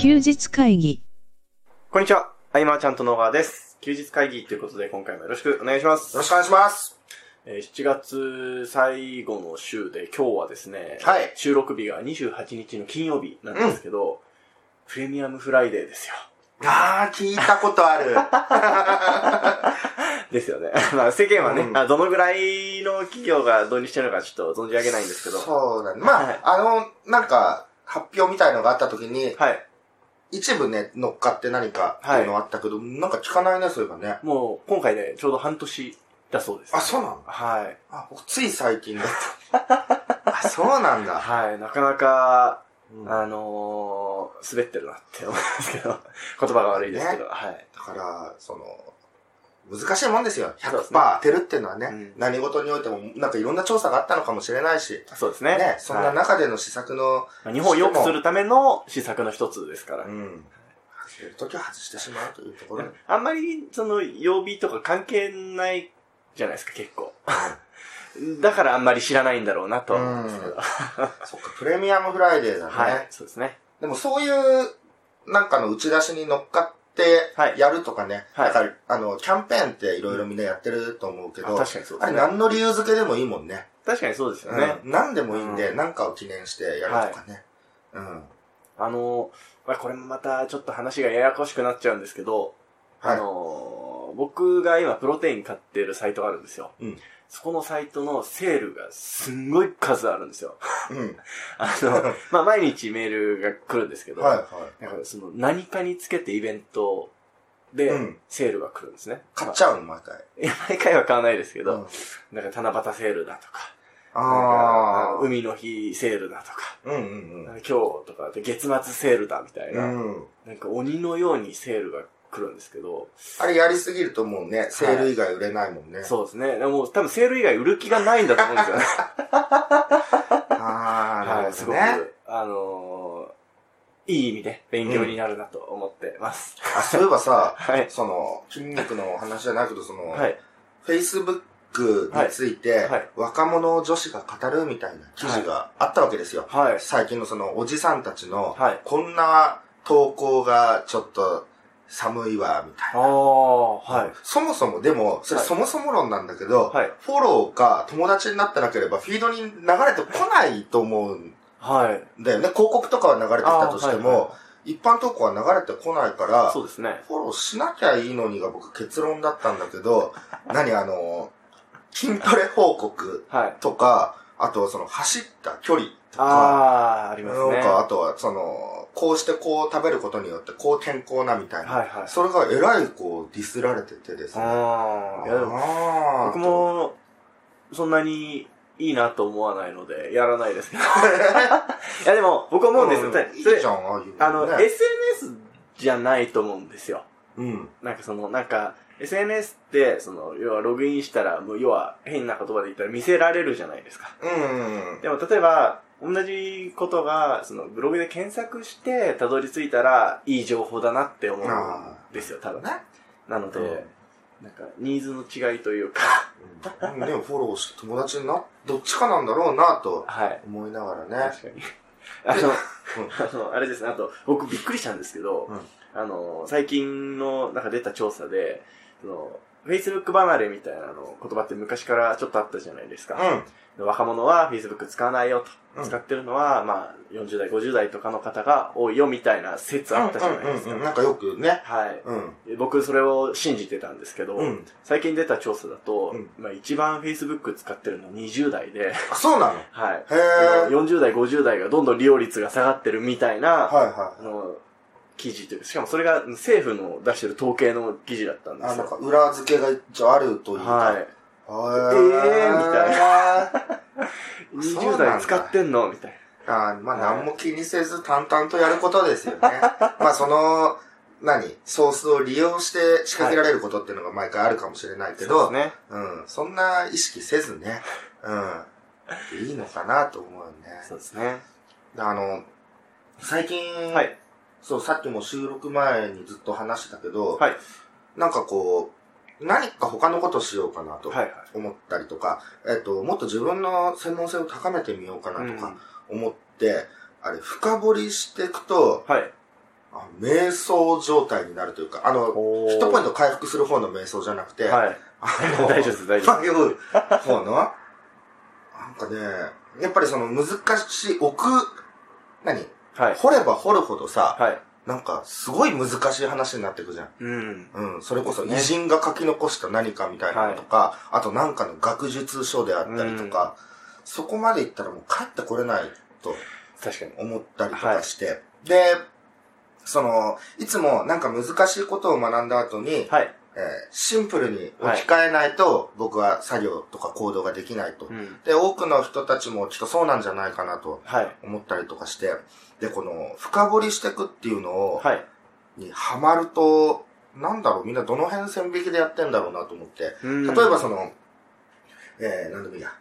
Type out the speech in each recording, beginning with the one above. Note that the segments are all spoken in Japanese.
休日会議。こんにちは。アイマーちゃんと野川です。休日会議ということで今回もよろしくお願いします。よろしくお願いします。えー7月最後の週で今日はですね、はい収録日が28日の金曜日なんですけど、プレミアムフライデーですよ。あー、聞いたことある。ですよね。まあ世間はね、うんあどのぐらいの企業が導入してるのかちょっと存じ上げないんですけど、そうだね。まあ、はいあの、なんか、発表みたいのがあった時に、はい。一部ね、乗っかって何かっていうのあったけど、なんか聞かないね、そういえばね。もう今回ね、ちょうど半年だそうです。あ、そうなんだ。はい。あ、僕つい最近だった。あ、そうなんだ。はい。なかなか、うんあのー、滑ってるなって思いますけど、言葉が悪いですけど、はい。だから、その、難しいもんですよ。そうですね100%当てるっていうのはね、うん何事においても、なんかいろんな調査があったのかもしれないし、そうですね。ね、そんなはい中での施策の、まあ日本を良くするための施策の一つですから。うん。外れるときは外してしまうというところで。あんまり、その、曜日とか関係ないじゃないですか、結構。だからあんまり知らないんだろうなとは思うんですけど。そっか、プレミアムフライデーだね。はい。そうですね。でもそういう、なんかの打ち出しに乗っかってはい、やるとかね。はいなんか、あの、キャンペーンっていろいろみんなやってると思うけど、あ確かにそうですねあれ何の理由付けでもいいもんね。確かにそうですよね。うん。何でもいいんで、うんなんかを記念してやるとかね。うん。あの、まあ、これもまたちょっと話がややこしくなっちゃうんですけど、はいあの、僕が今プロテイン買ってるサイトがあるんですよ。うんそこのサイトのセールがすんごい数あるんですよ。うん。あの、まあ、毎日メールが来るんですけど、はいはい。だからその何かにつけてイベントでうんセールが来るんですね。買っちゃうの、毎回。いや、毎回は買わないですけど、うんなんか七夕セールだとか、ああ。海の日セールだとか、うんうんなんか今日とかで月末セールだみたいな、うん。うん。なんか鬼のようにセールが来るんですけど、あれやりすぎるともうね、セール以外売れないもんね。そうですね。でも多分セール以外売る気がないんだと思うんですよね。ああ、なはい、すごくるほどね。、あのーいい意味で勉強になるなと思ってます。あ、そういえばさ、はい。その、筋肉の話じゃないけど、その、はい。Facebook について、はいはい若者女子が語るみたいな記事があったわけですよ。はい。最近のその、おじさんたちの、はい。こんな投稿がちょっと寒いわ、みたいああ、はい。そもそも、でも、それはいそもそも論なんだけど、はい。フォローか友達になってなければフィードに流れてこないと思うんはい。だよね。広告とかは流れてきたとしても、一般投稿は流れてこないから、そうですね。フォローしなきゃいいのにが僕結論だったんだけど、何あの、筋トレ報告はい。とか、あとその走った距離とか、ああ、ありますね。なんかあとはその、こうしてこう食べることによってこう健康なみたいな。はいはい。それがえらいこうディスられててですね。ああ、いやでも、僕、も、そんなにいいなと思わないので、やらないですけど。いやでも、僕思うんですよ。うんいいじゃん、ああいうあの、ね SNS じゃないと思うんですよ。うん。なんかその、なんか、SNS って、その、要はログインしたら、もう要は変な言葉で言ったら見せられるじゃないですか。うん。でも例えば、同じことが、その、ブログで検索して、たどり着いたら、いい情報だなって思うんですよ、多分。ね。なので、なんか、ニーズの違いというか、うん、でもフォローして友達にな、どっちかなんだろうなとはい。思いながらね。確かに。あの、あの、あれですね、あと、僕びっくりしたんですけど、うんあの、最近の、なんか出た調査で、その、Facebook 離れみたいなの言葉って昔からちょっとあったじゃないですか。若者は Facebook 使わないよと。うん使ってるのは、まあ、40代、50代とかの方が多いよみたいな説あったじゃないですか。うんうんうんなんかよくね。はい。うん。僕それを信じてたんですけど、うん。最近出た調査だと、うんまあ一番 Facebook 使ってるの20代で、あ、そうなの？へ はい。え。はい40代、50代がどんどん利用率が下がってるみたいな、はあの、記事というか、しかもそれが政府の出してる統計の記事だったんい。あ、ですよ。なんか裏付けが一応あるというか。はい。へえーみたいな。20代使ってんのみたいあまあはい何も気にせず淡々とやることですよね。まあその、何？ソースを利用して仕掛けられることっていうのが毎回あるかもしれないけな。ど、そうですね。うん、そんな意識せずね、うん、いいのかなと思うよね。そうですね。あの、最近、はい。そう、さっきも収録前にずっと話してたけど、はい。なんかこう、何か他のことしようかなとはいはい。思ったりとか、えっと、もっと自分の専門性を高めてみようかなとかうん思って、あれ、深掘りしていくと、はい。あ瞑想状態になるというか、あの、ヒットポイント回復する方の瞑想じゃなくて、はい。あの、大丈夫です、大丈夫いう方の、なんかね、やっぱりその難しい、奥、何？はい。掘れば掘るほどさ、はい。なんかすごい難しい話になってくじゃん。うん。うん、それこそね偉人が書き残した何かみたいなのとか、あとなんかの学術書であったりとか、そこまで行ったらもう帰ってこれないと確かに。思ったりとかして、で、その、いつもなんか難しいことを学んだ後に、はい。えーシンプルに置き換えないと、僕は作業とか行動ができないと。うん。で、多くの人たちもきっとそうなんじゃないかなとはい。思ったりとかして、で、この、深掘りしていくっていうのを、はい。にハマると、なんだろう、みんなどの辺線引きでやってんだろうなと思って。例例えばその、えー、なんでもいいや、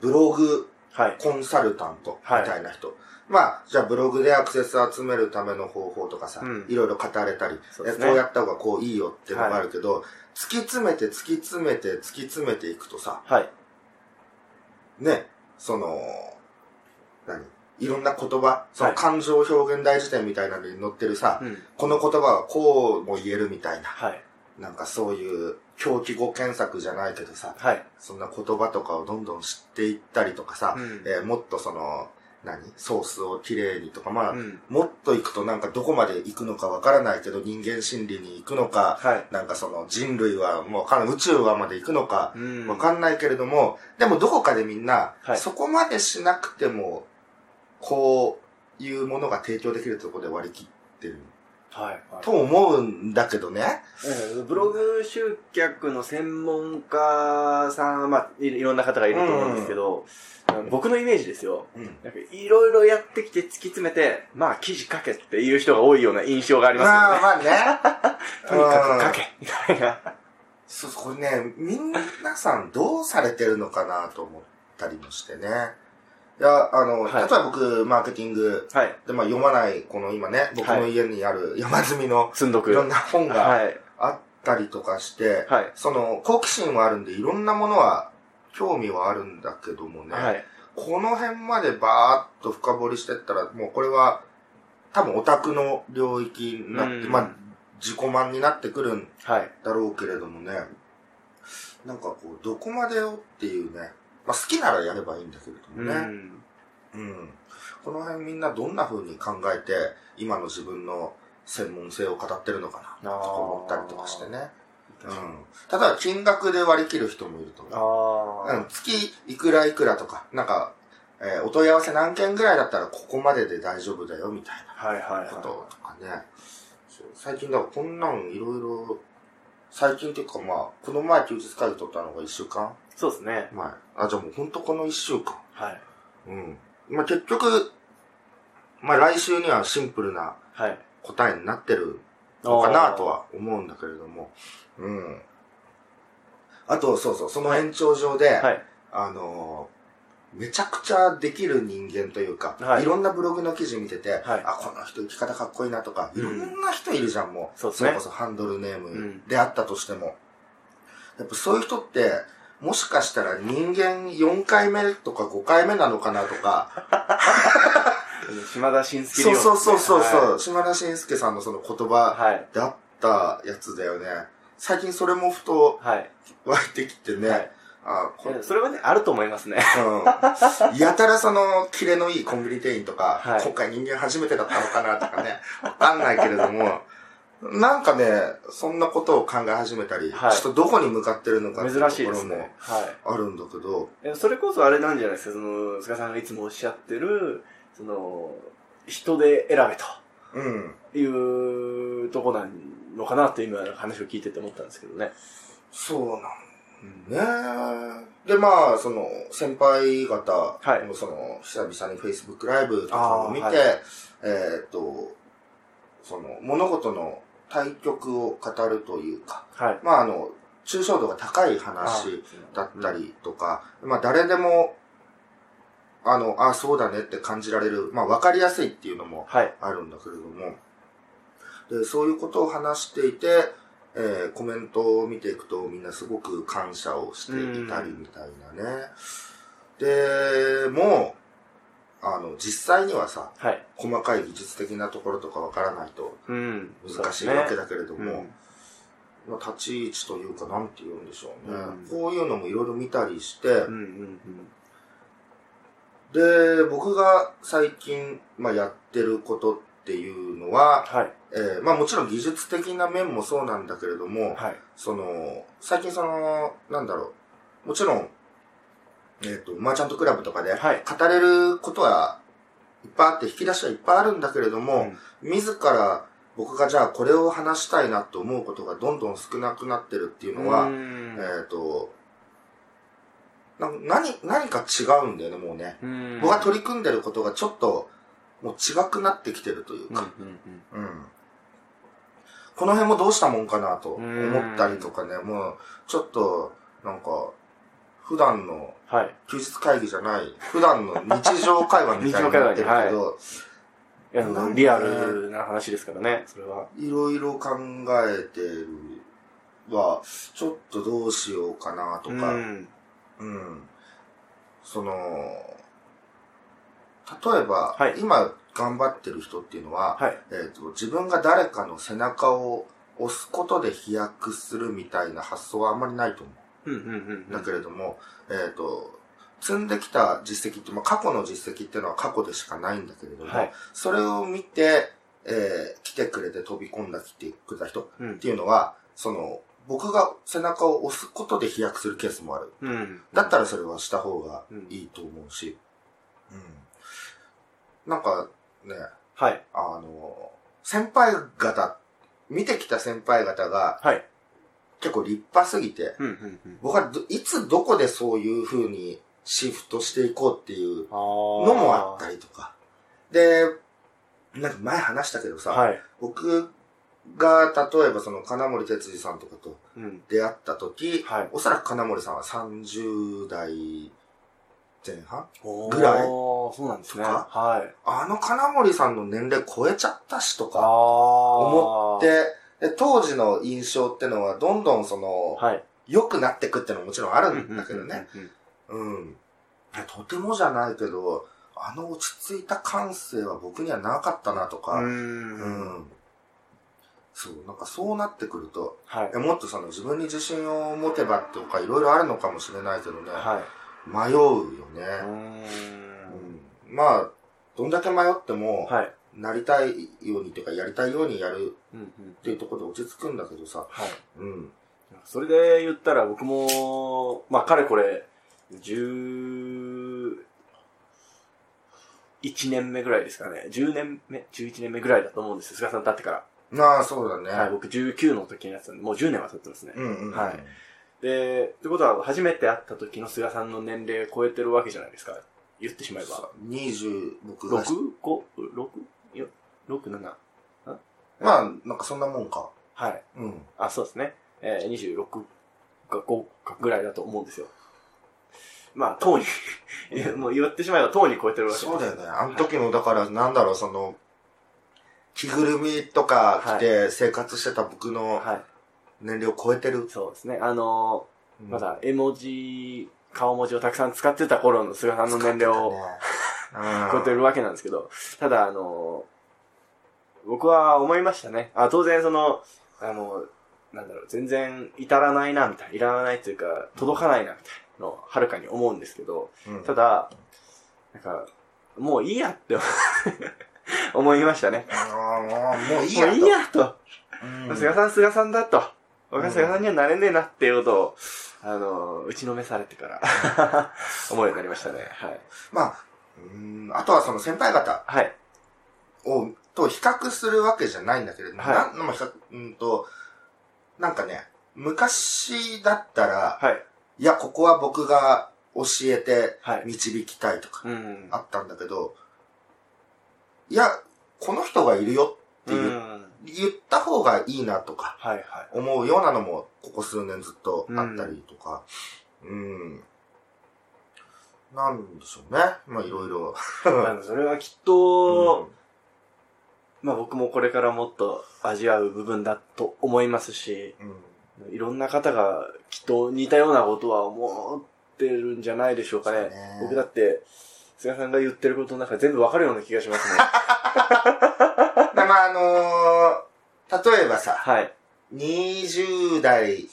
ブログはい。コンサルタントみたいな人。まあ、じゃあブログでアクセス集めるための方法とかさ、うんいろいろ語れたり、そうねえこうやった方がこういいよっていうのがあるけど、突き詰めて突き詰めて突き詰めていくとさ、はい。ね、その、何？いろんな言葉、そのはい感情表現大辞典みたいなのに載ってるさ、うん。この言葉はこうも言えるみたいな、はい。なんかそういう狂気語検索じゃないけどさ、はい。そんな言葉とかをどんどん知っていったりとかさ、うんえーもっとその、何？ソースをきれいにとか、まあ、うん。もっと行くとなんかどこまで行くのかわからないけど人間心理に行くのか、はい。なんかその人類はもうわか宇宙はまで行くのか、うんわかんないけれども、でもどこかでみんな、はいそこまでしなくても、こういうものが提供できるところで割り切ってる。はい。と思うんだけどね。うんブログ集客の専門家さんは、まあ、いいろんな方がいると思うんですけど、僕のイメージですよ。うん。なんかいろいろやってきて突き詰めて、まあ記事書けっていう人が多いような印象がありますよね。まあまあね。とにかく書けみたいな。そうそう、これね、みんなさんどうされてるのかなと思ったりもしてね。いや、あの、はい例えば僕、マーケティングはい。で、まあ読まない、この今ね、僕の家にある 山積みの。いろんな本がはい。あったりとかして、はい。その、好奇心はあるんで、いろんなものは、興味はあるんだけどもね、はい。この辺までバーッと深掘りしてったら、もうこれは、多分オタクの領域になって、うんまあ、自己満になってくるんはい。だろうけれどもね、なんかこう、どこまでよっていうね、まあ好きならやればいいんだけれどもね、うん。うん。この辺みんなどんな風に考えて、今の自分の専門性を語ってるのかな、とか思ったりとかしてね。うん。ただ、金額で割り切る人もいると思う。ああ。うん、月いくらいくらとか、なんか、えーお問い合わせ何件ぐらいだったらここまでで大丈夫だよ、みたいはいはいなことはとかね。最近だからこんなんいろいろ、最近っていうかまあ、この前休日会議取ったのが1週間い。そうですね。前。あ、じゃあもうほんとこの1週間。はい。うん。まあ結局、まあ来週にはシンプルなはい。答えになってるのかなとは思うんだけれども。うん。あと、そうそう、その延長上で、はい。あのーめちゃくちゃできる人間というか、はいい、ろんなブログの記事見てて、はいあ、この人生き方かっこいいなとか、うんいろんな人いるじゃん、もう。そうですねれこそハンドルネームんであったとしても。やっぱそういう人って、もしかしたら人間4回目とか5回目なのかなとか、島田紳介そうそうそうそうそう、は島田紳介さんのその言い。葉はい。だったやつだよね。最近それもふとはい。湧いてきてね、はいあこそれはね、あると思いますね。うん。やたらその、キレのいいコンビニ店員とか、はい今回人間初めてだったのかなとかね、わかんないけれども、なんかね、そんなことを考え始めたり、はいちょっとどこに向かってるのかっていう珍しいところも。あるんだけど、えそれこそあれなんじゃないですか、その、菅さんがいつもおっしゃってる、その、人で選べうん。というとこなのかなって今話を聞いてて思ったんですけどね。そうなんね。で、まあ、その、先輩方はいのその、久々に Facebook ライブとかを見て、はえーっと、その、物事の対局を語るというか、はい。まあ、あの、抽象度が高い話だったりとか、まあ、誰でも、あの、あそうだねって感じられる、まあ、わかりやすいっていうのもはい。あるんだけれども、で、そういうことを話していて、えーコメントを見ていくとみんなすごく感謝をしていたりみたいなね。で、もう、あの、実際にはさ、はい。細かい技術的なところとかわからないとうん。難しいわけだけれども、そうですねまあ、立ち位置というか、なんて言うんでしょうね。うんこういうのもいろいろ見たりして、うん。うんうんで、僕が最近、まあ、やってることっていうのは、はい。えーまあもちろん技術的な面もそうなんだけれども、はい。その、最近その、なんだろう、もちろん、えっ、と、マーチャントクラブとかで、はい。語れることはいっぱいあって、引き出しはいっぱいあるんだけれども、自ら僕がじゃあこれを話したいなと思うことがどんどん少なくなってるっていうのは、うん。えっ、と、な何、何か違うんだよね、もうね。うん。僕が取り組んでることがちょっと、もう違くなってきてるといううんうんか、うん。この辺もどうしたもんかなと思ったりとかね、もう、ちょっと、なんか、普段のはい。休日会議じゃない、普段の日常会話みたいになってるけど、いリアルな話ですからね、それは。いろいろ考えてるは、ちょっとどうしようかなとか、うん。うん。その、例えば、はい今頑張ってる人っていうのは、はい。えっ、と、自分が誰かの背中を押すことで飛躍するみたいな発想はあんまりないと思う。だけれども、えっ、と、積んできた実績って、まあ、過去の実績っていうのは過去でしかないんだけれども、はい。それを見て、えー来てくれて飛び込んだ来てくれた人うんっていうのは、その、僕が背中を押すことで飛躍するケースもある。うん。だったらそれはした方がいいと思うし、うん。なんかね、はい。あの、先輩方、見てきた先輩方がはい。結構立派すぎて、うんうんうん。僕はどいつどこでそういう風にシフトしていこうっていうのもあったりとか。で、なんか前話したけどさ、はい。僕が例えばその金森哲司さんとかとうん。出会った時、はい。おそらく金森さんは30代前半おぐらいそうなんですね。はい。あの金森さんの年齢超えちゃったしとあか思思って、で当時の印象ってのはどんどんその、はい。良くなってくってのももちろんあるうんだけどね。うん。とてもじゃないけど、あの落ち着いた感性は僕にはなかったなとか、うん。う。うんん。そう、なんかそうなってくると、はいえ。もっとその自分に自信を持てばとかいろいろあるのかもしれないけどね、はい。迷うよね。ううんん。まあ、どんだけ迷っても、はい。なりたいようにというか、やりたいようにやるっていうところで落ち着くんだけどさ、はい。うん。それで言ったら僕も、まあ、かれこれ、11年目ぐらいですかね。10年目 ?11 年目ぐらいだと思うんですよ。菅さんと会ってから。まあ、そうだね。はい、僕19の時のやつなんで、もう10年は経ってますね。うんうんうん。はいで、ってことは、初めて会った時の菅さんの年齢を超えてるわけじゃないですか。言ってしまえば。20、僕が 6?5?6? 6、7? まあ、なんかそんなもんか。はい。うん。あ、そうですね。えー、26か5かぐらいだと思うんですよ。まあ、とうに もう言ってしまえばとうに超えてるわけ。そうだよね。あの時の、だから、なんだろう、その、着ぐるみとか着て生活してた僕のはい。年齢を超えてる？そうですね。あのうんー、まだ絵文字、顔文字をたくさん使ってた頃の菅さんの年齢を 超えてる。るわけなんですけど、ただ、あのー、僕は思いましたね。あ、当然その、あの、なんだろう、全然至らないな、みたいな。いらないというか、届かないな、みたいなのをはるかに思うんですけど、うんただ、なんか、もういいやって 思いましたね。もういいやと。もういいやと。うん菅さん、菅さんだと。僕は菅さんにはなれねえなっていうことを、あの、打ちのめされてから、思うようになりましたね。はい。まあ、うんあとはその先輩方はい。を、と比較するわけじゃないんだけれども、はいなんまあ比較、うんと、なんかね、昔だったら、はい。いや、ここは僕が教えてはい。導きたいとか、うん。あったんだけど、いや、この人がいるよってう言,、った方がいいなとか。思うようなのも、ここ数年ずっとあったりとか、うん。なんでしょうね。まあ、いろいろ。あの、それはきっと、まあ僕もこれからもっと味わう部分だと思いますし、うん。うん。いろんな方がきっと似たようなことは思ってるんじゃないでしょうかね。ね僕だって、菅さんが言ってることなんか全部わかるような気がしますね。でまあ、あのー例えばさ、はい。20代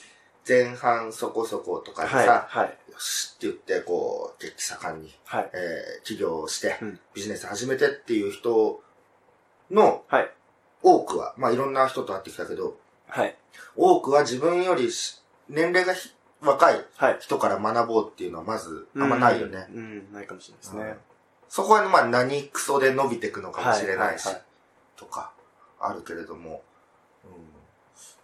前半そこそことかではい。さ、はい。よしって言って、こう、激盛んに、はい。えー起業をして、うんビジネス始めてっていう人のはい。多くは、まあいろんな人と会ってきたけど、はい。多くは自分よりし年齢がひ若いはい。人から学ぼうっていうのはまずあんまないよね。うん。うん、ないかもしれないですね。そこはまあ何クソで伸びていくのかもしれないし、はいはいはいとかあるけれども、うん、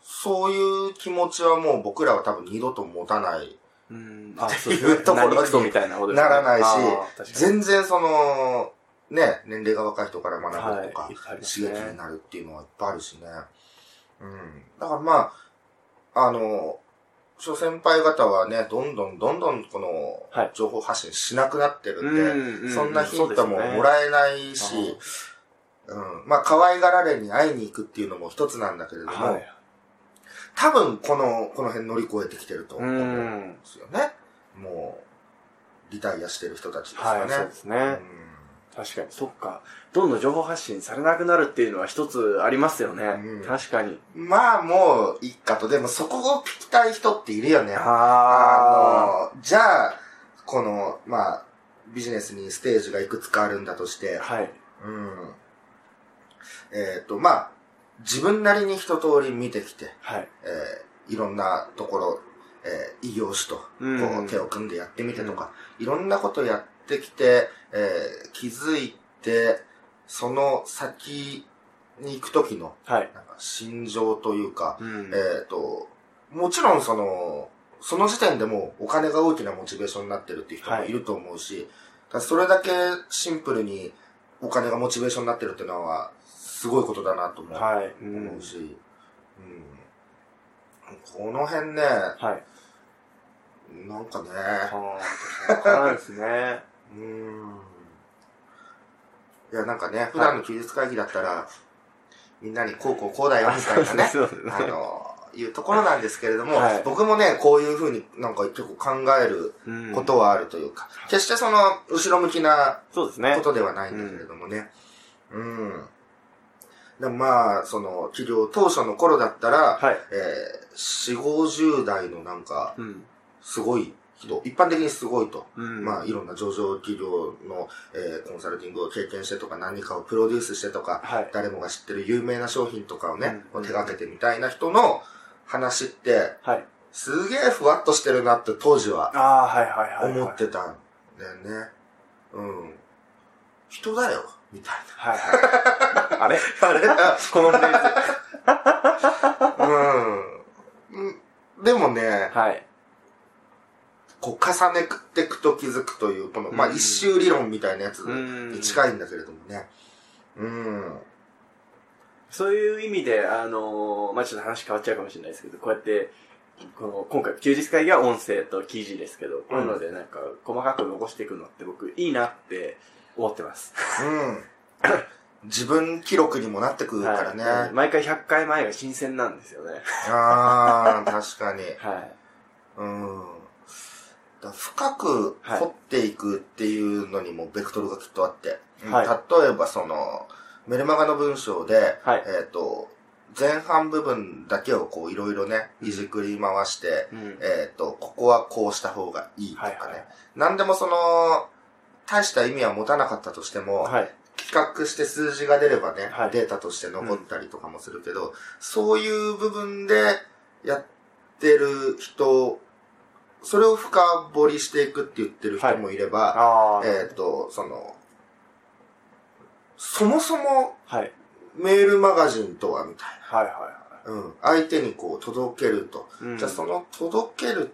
そういう気持ちはもう僕らは多分二度と持たない。うん。あ、そうっていうところにならないし全然その、ね、年齢が若い人から学ぶとか、刺ね激になるっていうのはいっぱいあるしね。うん。だからまあ、あの、諸先輩方はね、どんどんどんどんこのはい、情報発信しなくなってるんで、うんうんそんなヒントももえらえないし、うん。まあ、可愛がられに会いに行くっていうのも一つなんだけれども、はい。多分この、この辺乗り越えてきてるとう思うんん。ですよね。もう、リタイアしてる人たちですよはい、ね。そうですね。うん確かに、そっか。どんどん情報発信されなくなるっていうのは一つありますよね。うん確かに。まあもういいかと。でもそこを聞きたい人っているよね。ああの、じゃあ、この、まあ、ビジネスにステージがいくつかあるんだとしてあ。、はい。うん。えっ、と、まあ、自分なりに一通り見てきて、はい。えーいろんなところ、えー異業種と、こうんう、手を組んでやってみてとか、いろんなことやってきて、えー気づいて、その先に行くときの、はい。なんか、心情というか、うんえっ、と、もちろんその、その時点でもうお金が大きなモチベーションになってるっていう人もいると思うし、だからそれだけシンプルにお金がモチベーションになってるっていうのは、すごいことだなと思う,、はい。うん思うし、うんこの辺ね、はい。なんかね、ああ、わからですね。うん。いや、なんかね、普段の休日会議だったら、みんなにこうこうこうだよみたいなね、あの、いうところなんですけれども、はい僕もね、こういうふうになんか結構考えるうんことはあるというか、決してその、後ろ向きなそうですねこ。とではないんだけれどもね。うん。でもまあ、その、企業当初の頃だったら、はい。えー、4、50代のなんか、うん。すごい人、一般的にすごいと。うん。まあ、いろんな上場企業の、えーコンサルティングを経験してとか、何かをプロデュースしてとか、はい。誰もが知ってる有名な商品とかをね、うん手掛けてみたいな人の話って、はい。すげえふわっとしてるなって当時はああ、はいはいはい。思ってたんだよね。うん。人だよ、みたいはいはい。あれ？な。あれ？このフレーズ。うんうん。でもね、はい。こう重ねていくと気づくという、この、まあうん一周理論みたいなやつうんに近いんだけれどもね。うん。そういう意味で、あのーまあ、ちょっと話変わっちゃうかもしれないですけど、こうやって、この、今回、休日会議は音声と記事ですけど、こういうのでなんか、細かく残していくのって僕、いいなって思ってます。うん。自分記録にもなってくるからね。はい毎回100回前が新鮮なんですよね。ああ、確かに。はい。うん。だ深く掘っていくっていうのにもベクトルがきっとあって。はい例えばその、メルマガの文章で、はいえっ、と、前半部分だけをこういろいろね、いじくり回して、うん。えっ、と、ここはこうした方がいいとかね。はいはい何でもその、大した意味は持たなかったとしても、はい。企画して数字が出ればね、はいデータとして残ったりとかもするけど、そういう部分でやってる人、それを深掘りしていくって言ってる人もいれば、ああ。えっ、と、その、そもそもはい。メールマガジンとはみたいはいはな。うん。相手にこう届けると。いはい。じゃあその届ける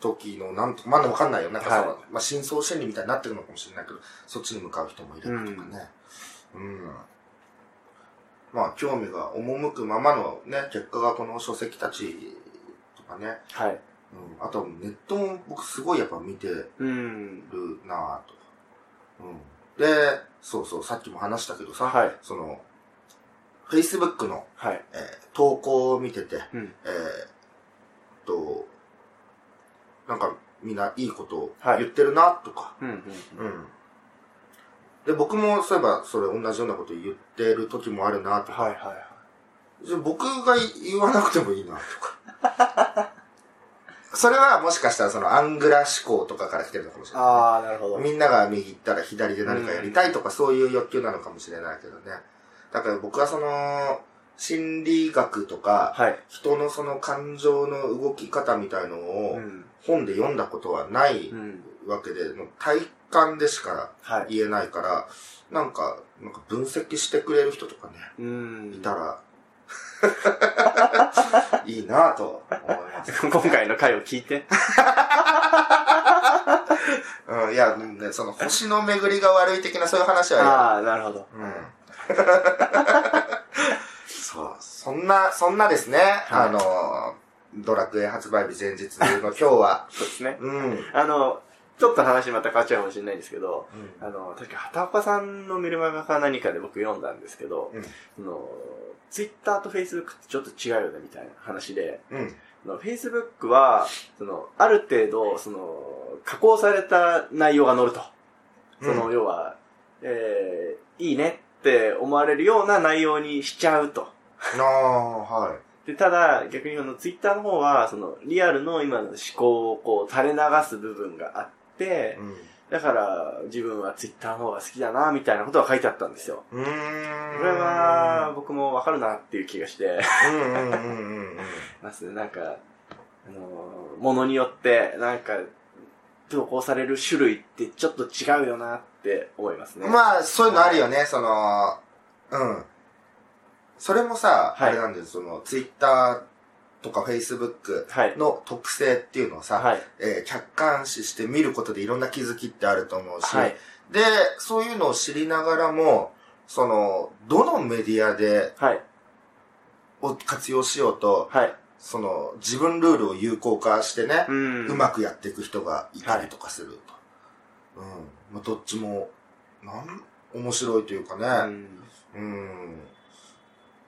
時のなんと、まだわかんないよ。なんかその、はいまあ真相心理みたいになってるのかもしれないけど、そっちに向かう人もいればとかね。うん。まあ興味が赴くままのね、結果がこの書籍たちとかね。はい。うん。あとネットも僕すごいやっぱ見てるうん。なぁと。うん。で、そうそう、さっきも話したけどさ、はい。その、Facebook の、はい。えー投稿を見てて、うん。えーっと、なんかみんないいことをはい言ってるなとか、うん。うん。うん。で、僕もそういえばそれ同じようなこと言ってる時もあるなとか、はいはいはい。じゃあ僕が言わなくてもいいなとか。それはもしかしたらそのアングラ思考とかから来てるのかもしれない、ああ、なるほど。みんなが右行ったら左で何かやりたいとかそういう欲求なのかもしれないけどね。だから僕はその、心理学とか、はい。人のその感情の動き方みたいのうをん。本で読んだことはないうん。わけで、もう体感でしかはい。言えないから、なんか、なんか分析してくれる人とかね、うん。いたら、いいなぁと思います。今回の回を聞いて。うん、いや、ね、その星の巡りが悪い的なそういう話はやああ、なるほど。うん。そう、そんな、そんなですね、はいあの、ドラクエ発売日前日の今日は、そうですね。うん。うん。あの、ちょっと話また変わっちゃうかもしれないんですけど、あの、確か畑岡さんのメルマガか何かで僕読んだんですけど、うんその、ツイッターとフェイスブックってちょっと違うよねみたいな話で、うん。フェイスブックは、その、ある程度、その、加工された内容が載ると。その、うん要は、えー、いいねって思われるような内容にしちゃうと。ああ、はい。で、ただ、逆にあの、ツイッターの方は、その、リアルの今の思考をこう、垂れ流す部分があって、だから、自分はツイッターの方が好きだな、みたいなことが書いてあったんですよ。うん。うーん。これは、僕もわかるなっていう気がして、うんうんうんうんうん。ますね。なんか、あのー、ものによって、なんか、投稿される種類ってちょっと違うよなって思いますね。まあ、そういうのあるよね、その、うん。それもさ、はいあれなんです、その、ツイッターとかフェイスブックはい。の特性っていうのをさ、はい。えー客観視して見ることでいろんな気づきってあると思うし、はい。で、そういうのを知りながらも、その、どのメディアで、はい。を活用しようと、はい。その、自分ルールを有効化してね、うん。うまくやっていく人がいたりとかすると。うん。まあ、どっちも、なん、面白いというかうね。ん。うん。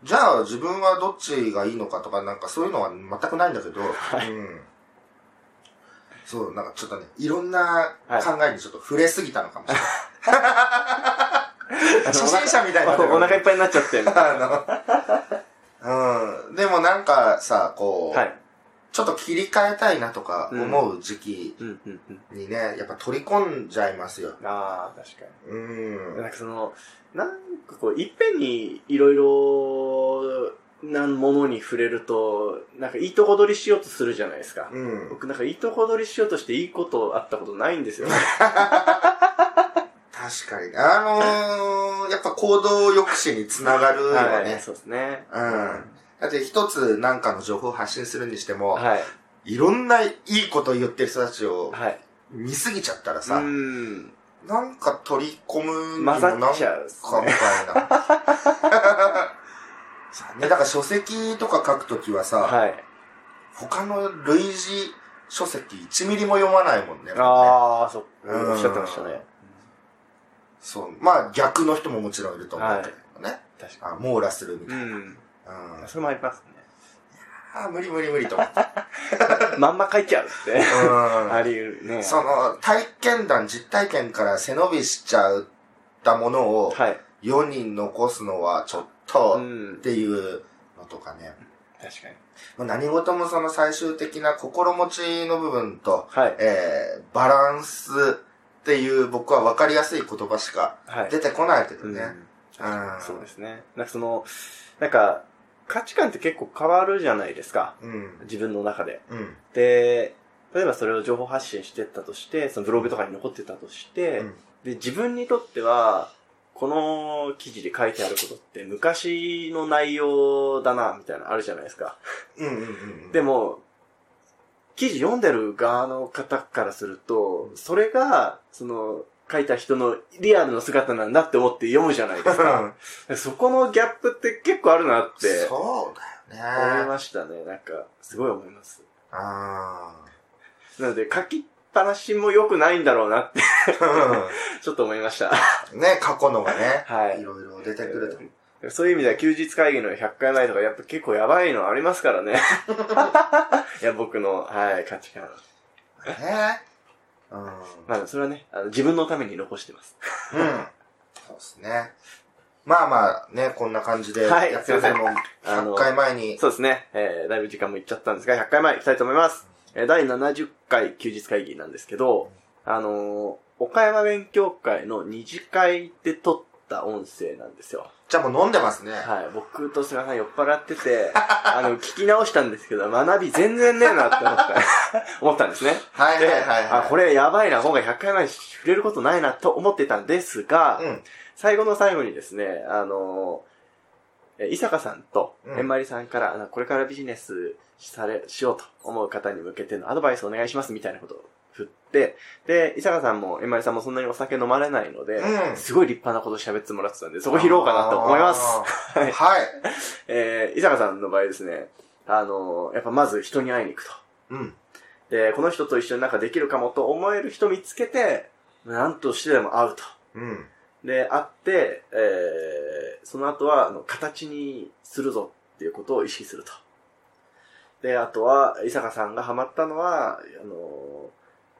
じゃあ、自分はどっちがいいのかとか、なんかそういうのは全くないんだけど、はいうん。そう、なんかちょっとね、いろんなはい考えにちょっと触れすぎたのかもしれない。初心者みたいになお腹いっぱいになっちゃって。あの、うん。でもなんかさ、こう、はい。ちょっと切り替えたいなとか思う時期。にね、やっぱ取り込んじゃいますよ。ああ、確かうに。ん。なんかその、なんかこう、いっぺんにいろいろなものに触れると、なんかいいとこ取りしようとするじゃないですか。うん。僕なんかいいとこ取りしようとしていいことあったことないんですよね。確かに。あのー、やっぱ行動抑止につながるよはい、ね。そうですね。うん。だって一つなんかの情報を発信するにしても、はい。いろんないいこと言ってる人たちをはい。見すぎちゃったらうさ、ん。なんか取り込むにもなんかみたいな。さね、だから書籍とか書くときはさ、はい。他の類似書籍1ミリも読まないもんね。ああ、そっうんおっしゃってましたね。そう。まあ逆の人ももちろんいると思うけどね。確かあ網羅するみに。たいな。うん。うん。それもありますね。あー無理無理無理と思って。まんま書いちゃうって。うんあり得るね。その体験談、実体験から背伸びしちゃったものをはい。世に残すのはちょっうとんっ。ていうのとかね。確かに。まあ何事もその最終的な心持ちの部分と、はい。えー、バランスっていう僕は分かりやすい言葉しかはい。出てこないけどうんね。うんそうですね。なんかその、なんか、価値観って結構変わるじゃないですか。うん。自分の中で。うん。で、例えばそれを情報発信してったとして、そのブログとかに残ってたとして、うんで、自分にとっては、この記事で書いてあることって昔の内容だな、みたいなのあるじゃないですか。うんうんうん。でも、記事読んでる側の方からすると、それが、その、書いた人のリアルの姿なんだって思って読むじゃないですか。そこのギャップって結構あるなってそうだ思いよね。ましたね。なんか、すごい思います。あなので、書きっぱなしも良くないんだろうなって、あ。ちょっと思いました。ね、過去のがね、はいいろいろ出てくると。そういう意味では休日会議の100回前とかやっぱ結構やばいのありますからね。いや、僕の、はい、価値観。ね。うん。まあ、それはね、あの自分のために残してます。うん。ですね。まあまあね、こんな感じではいやってるのもあの100回前に、そうですね。えー、だいぶ時間もいっちゃったんですが、100回前行きたいと思います。えー、第70回休日会議なんですけど、あのー、岡山勉強会の二次会で撮った音声なんですよ。じゃあもう飲んでますね。はい。僕と菅さん酔っ払ってて、あの、聞き直したんですけど、学び全然ねえなって思った、思ったんですね。はいはいで、はいはい。あ、これやばいな、今回100回前に触れることないなと思ってたんですが、うん。最後の最後にですね、あの伊坂さんと、うんえんまりさんから、あのこれからビジネスされ、しようと思う方に向けてのアドバイスお願いしますみたいなことをで、伊坂さんもえんまりさんもそんなにお酒飲まれないので、うんすごい立派なこと喋ってもらってたんで、そこ拾おうかなと思います。あーはい。えー、伊坂さんの場合ですね、あのー、やっぱまず人に会いに行くと。うん。で、この人と一緒になんかできるかもと思える人見つけて、なんとしてでも会うと。うん。で、会って、えー、その後は、あの、形にするぞっていうことを意識すると。で、あとは、伊坂さんがハマったのは、あの、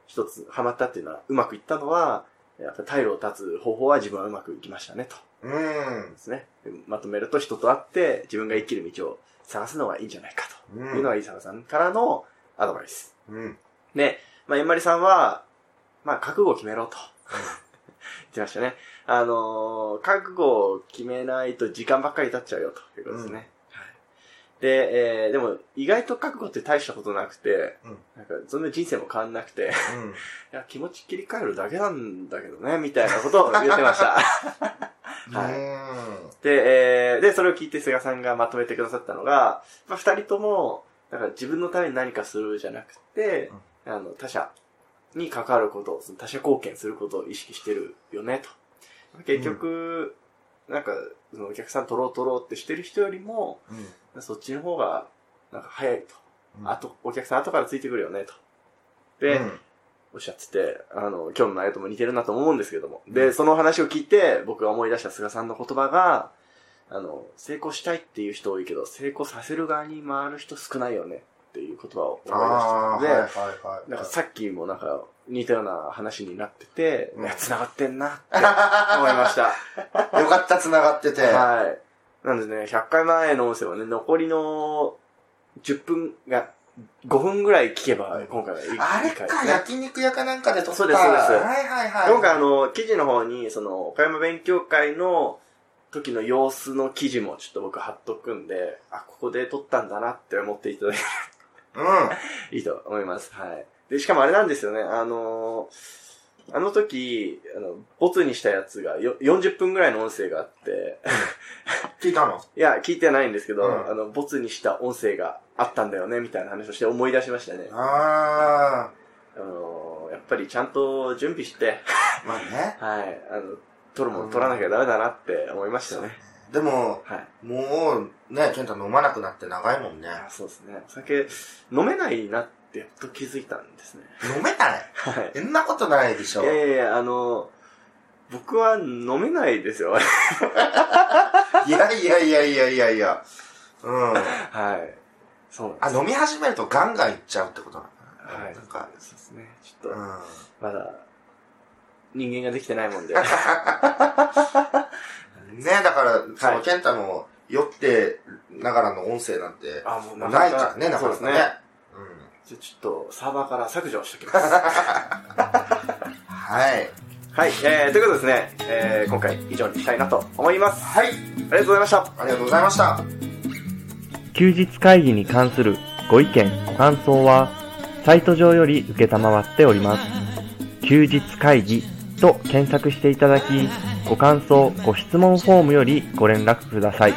一つ、ハマったっていうのは、うまくいったのは、やっぱ退路を断つ方法は自分はうまくいきましたね、と。うんで。すね。でまとめると人と会って自分が生きる道を探すのがいいんじゃないかというのが伊坂さんからのアドバイス。うん。で、まあ、えんまりさんは、まあ、覚悟を決めろと。言ってましたね。あのー覚悟を決めないと時間ばっかり経っちゃうよということですね。はい。で、えー、でも、意外と覚悟って大したことなくて、うんなんか、そんな人生も変わんなくて、いうん。や、気持ち切り替えるだけなんだけどね、みたいなことを言ってました。はいうん。で、えー、で、それを聞いて菅さんがまとめてくださったのが、まあ、二人とも、なんか自分のために何かするじゃなくて、あの、他者に関わること、その他者貢献することを意識してるよね、と。結局、なんか、そのお客さん取ろう取ろうってしてる人よりも、そっちの方が、なんか早いと。うんあと、お客さん後からついてくるよね、と。で、うんおっしゃってて、あの、今日の内容とも似てるなと思うんですけども。で、その話を聞いて、僕が思い出した菅さんの言葉が、あの、成功したいっていう人多いけど、成功させる側に回る人少ないよねっていう言葉を思い出したので、はいはいはい。なんかさっきもなんか似たような話になってて、うんいや、繋がってんなって思いました。よかった、繋がってて。はい。なんですね、100回前の音声はね、残りの10分が、5分ぐらい聞けば、今回はいいあれか。焼肉屋かなんかで撮った。そうですそうですはいはいはい。今回あの、記事の方に、その、岡山勉強会の時の様子の記事もちょっと僕貼っとくんで、あ、ここで撮ったんだなって思っていただけうん。いいと思います。はい。で、しかもあれなんですよね、あのあの時、あの、ボツにしたやつがよ40分ぐらいの音声があって、聞いたの？いや、聞いてないんですけど、うんあの、ボツにした音声があったんだよね、みたいな話をして思い出しましたね。ああのやっぱりちゃんと準備して、あ、まあね。はい、あの、撮るもの撮らなきゃダメだなって思いましたね。でも、はい。もう、ね、健太飲まなくなって長いもんね。あそうですね。お酒飲めないなってやっと気づいたんですね。飲めないはい。そんなことないでしょ。いやいやいや、あの、僕は飲めないですよ。いやいやいやいやいやいや。うん。はい。そうあ。飲み始めるとガンガンいっちゃうってことなの？はい。なんか、そうですね。ちょっと、うん。まだ、人間ができてないもんで。ねだから、その、はい健太の酔ってながらの音声なんて、あ、もうなないからね、なか。なかね。じゃあちょっと、サーバーから削除しておきます。うん。はい。はい。えー、ということでですね、えー、今回以上にしたいなと思います。はい。ありがとうございました。ありがとうございました。休日会議に関するご意見、ご感想は、サイト上より受けたまわっております。休日会議と検索していただき、ご感想、ご質問フォームよりご連絡ください。